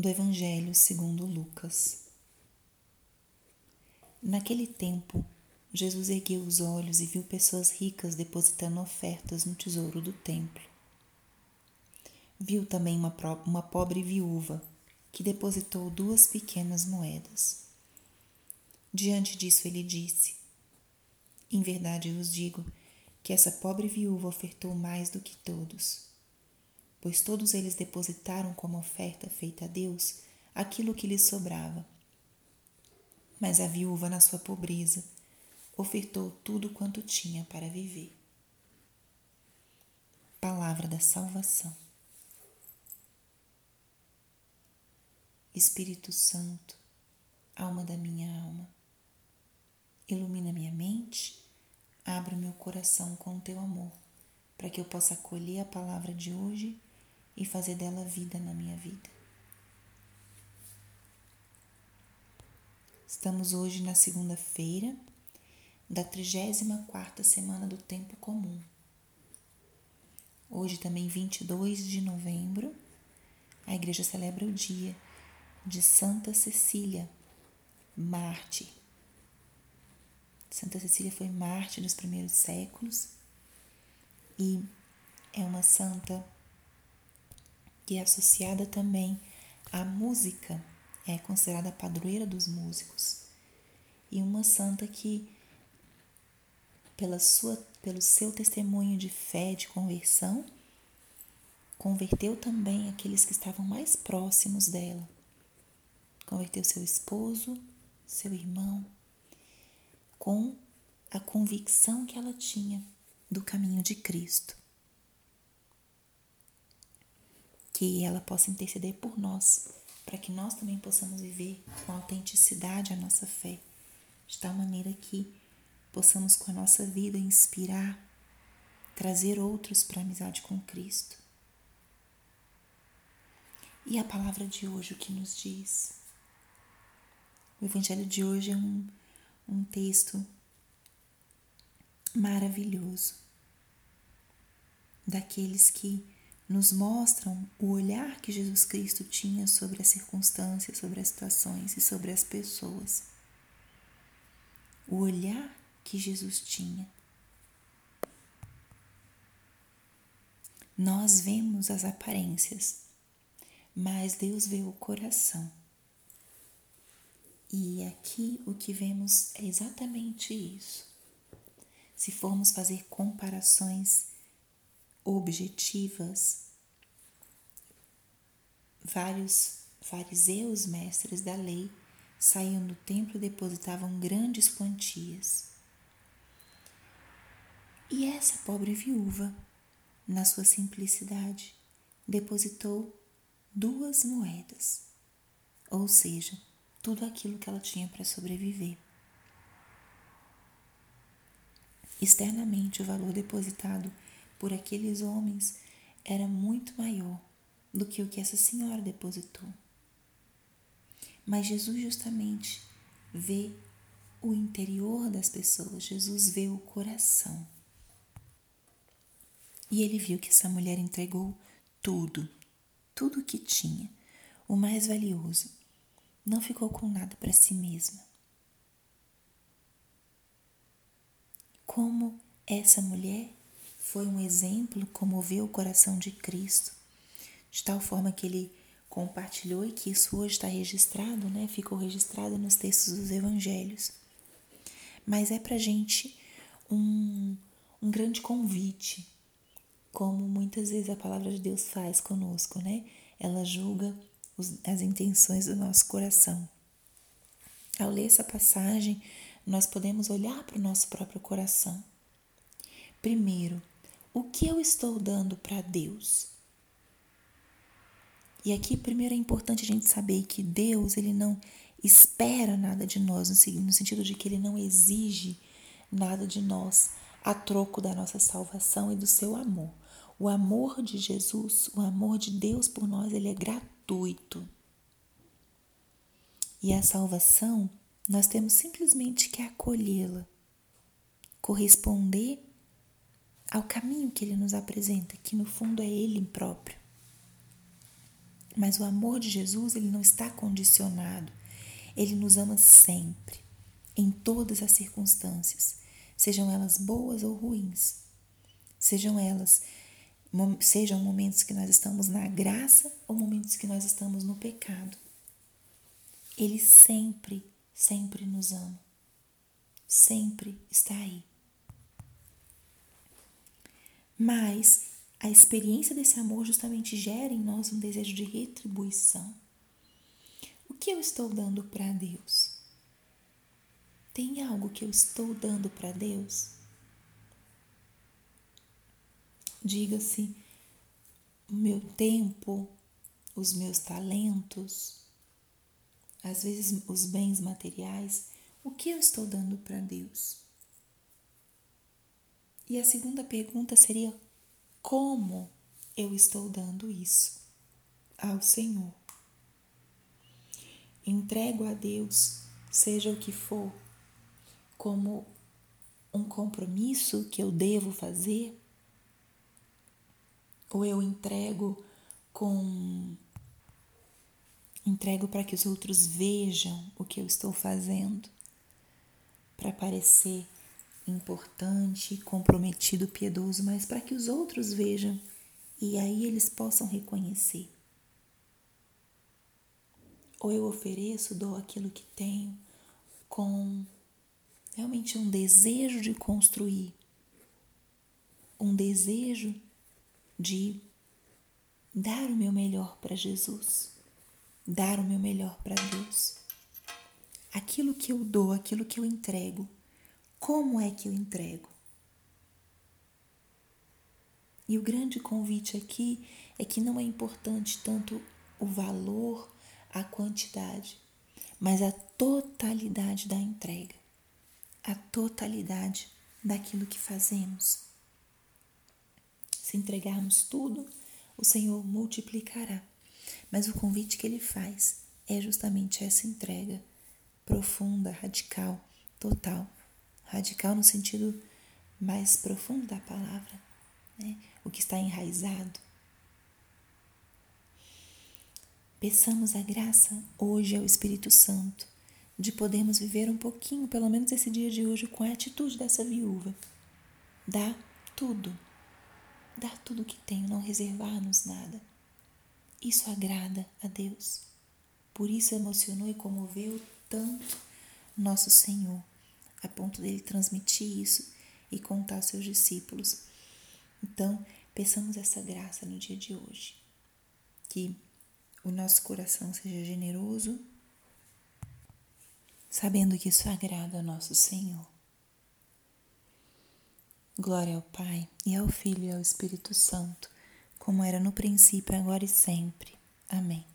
do Evangelho segundo Lucas. Naquele tempo, Jesus ergueu os olhos e viu pessoas ricas depositando ofertas no tesouro do templo. Viu também uma, uma pobre viúva que depositou duas pequenas moedas. Diante disso, ele disse: Em verdade vos digo que essa pobre viúva ofertou mais do que todos pois todos eles depositaram como oferta feita a Deus aquilo que lhes sobrava. Mas a viúva, na sua pobreza, ofertou tudo quanto tinha para viver. Palavra da Salvação. Espírito Santo, alma da minha alma, ilumina minha mente, abre meu coração com o teu amor, para que eu possa acolher a palavra de hoje e fazer dela vida na minha vida. Estamos hoje na segunda-feira da 34ª semana do tempo comum. Hoje também 22 de novembro, a igreja celebra o dia de Santa Cecília, Marte. Santa Cecília foi Marte dos primeiros séculos e é uma santa que é associada também à música, é considerada a padroeira dos músicos. E uma santa que, pela sua, pelo seu testemunho de fé, de conversão, converteu também aqueles que estavam mais próximos dela. Converteu seu esposo, seu irmão, com a convicção que ela tinha do caminho de Cristo. Que ela possa interceder por nós, para que nós também possamos viver com autenticidade a nossa fé, de tal maneira que possamos com a nossa vida inspirar, trazer outros para a amizade com Cristo. E a palavra de hoje, o que nos diz? O Evangelho de hoje é um, um texto maravilhoso, daqueles que nos mostram o olhar que Jesus Cristo tinha sobre as circunstâncias, sobre as situações e sobre as pessoas. O olhar que Jesus tinha. Nós vemos as aparências, mas Deus vê o coração. E aqui o que vemos é exatamente isso. Se formos fazer comparações objetivas. Vários fariseus, mestres da lei, saíam do templo e depositavam grandes quantias. E essa pobre viúva, na sua simplicidade, depositou duas moedas, ou seja, tudo aquilo que ela tinha para sobreviver. Externamente, o valor depositado por aqueles homens era muito maior do que o que essa senhora depositou. Mas Jesus justamente vê o interior das pessoas, Jesus vê o coração. E ele viu que essa mulher entregou tudo, tudo o que tinha, o mais valioso. Não ficou com nada para si mesma. Como essa mulher foi um exemplo, comoveu o coração de Cristo, de tal forma que ele compartilhou e que isso hoje está registrado, né? Ficou registrado nos textos dos evangelhos. Mas é para gente um, um grande convite, como muitas vezes a palavra de Deus faz conosco, né? Ela julga os, as intenções do nosso coração. Ao ler essa passagem, nós podemos olhar para o nosso próprio coração. Primeiro, o que eu estou dando para Deus? E aqui primeiro é importante a gente saber que Deus ele não espera nada de nós, no sentido de que ele não exige nada de nós a troco da nossa salvação e do seu amor. O amor de Jesus, o amor de Deus por nós, ele é gratuito. E a salvação, nós temos simplesmente que acolhê-la, corresponder ao caminho que ele nos apresenta, que no fundo é ele próprio. Mas o amor de Jesus, ele não está condicionado. Ele nos ama sempre, em todas as circunstâncias, sejam elas boas ou ruins. Sejam elas sejam momentos que nós estamos na graça ou momentos que nós estamos no pecado. Ele sempre, sempre nos ama. Sempre está aí. Mas a experiência desse amor justamente gera em nós um desejo de retribuição. O que eu estou dando para Deus? Tem algo que eu estou dando para Deus? Diga-se o meu tempo, os meus talentos, às vezes os bens materiais, o que eu estou dando para Deus? E a segunda pergunta seria: como eu estou dando isso ao Senhor? Entrego a Deus, seja o que for, como um compromisso que eu devo fazer? ou eu entrego com entrego para que os outros vejam o que eu estou fazendo, para parecer importante, comprometido, piedoso, mas para que os outros vejam e aí eles possam reconhecer. Ou eu ofereço, dou aquilo que tenho com realmente um desejo de construir, um desejo de dar o meu melhor para Jesus, dar o meu melhor para Deus. Aquilo que eu dou, aquilo que eu entrego, como é que eu entrego? E o grande convite aqui é que não é importante tanto o valor, a quantidade, mas a totalidade da entrega, a totalidade daquilo que fazemos. Se entregarmos tudo, o Senhor multiplicará. Mas o convite que ele faz é justamente essa entrega profunda, radical, total. Radical no sentido mais profundo da palavra, né? o que está enraizado. Peçamos a graça hoje ao Espírito Santo de podermos viver um pouquinho, pelo menos esse dia de hoje, com a atitude dessa viúva. Dá tudo dar tudo o que tem, não reservar-nos nada. Isso agrada a Deus. Por isso emocionou e comoveu tanto nosso Senhor, a ponto dele transmitir isso e contar aos seus discípulos. Então, peçamos essa graça no dia de hoje. Que o nosso coração seja generoso, sabendo que isso agrada ao nosso Senhor. Glória ao Pai, e ao Filho e ao Espírito Santo, como era no princípio, agora e sempre. Amém.